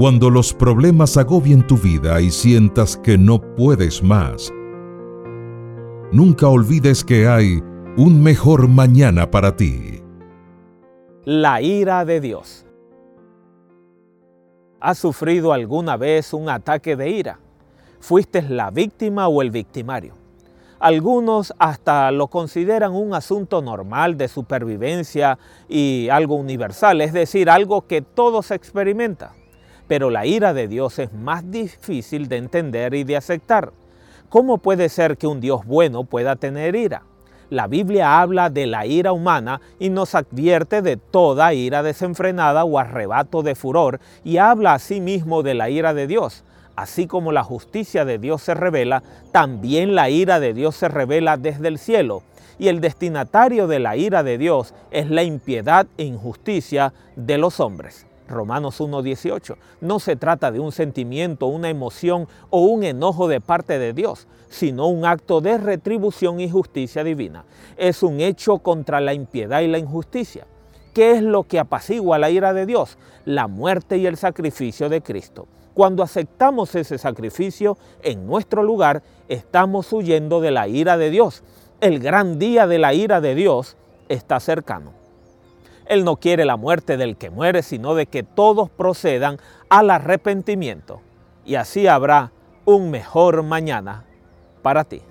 Cuando los problemas agobien tu vida y sientas que no puedes más, nunca olvides que hay un mejor mañana para ti. La ira de Dios. ¿Has sufrido alguna vez un ataque de ira? ¿Fuiste la víctima o el victimario? Algunos hasta lo consideran un asunto normal de supervivencia y algo universal, es decir, algo que todos experimentan. Pero la ira de Dios es más difícil de entender y de aceptar. ¿Cómo puede ser que un Dios bueno pueda tener ira? La Biblia habla de la ira humana y nos advierte de toda ira desenfrenada o arrebato de furor y habla asimismo de la ira de Dios. Así como la justicia de Dios se revela, también la ira de Dios se revela desde el cielo. Y el destinatario de la ira de Dios es la impiedad e injusticia de los hombres. Romanos 1.18. No se trata de un sentimiento, una emoción o un enojo de parte de Dios, sino un acto de retribución y justicia divina. Es un hecho contra la impiedad y la injusticia. ¿Qué es lo que apacigua la ira de Dios? La muerte y el sacrificio de Cristo. Cuando aceptamos ese sacrificio en nuestro lugar, estamos huyendo de la ira de Dios. El gran día de la ira de Dios está cercano. Él no quiere la muerte del que muere, sino de que todos procedan al arrepentimiento. Y así habrá un mejor mañana para ti.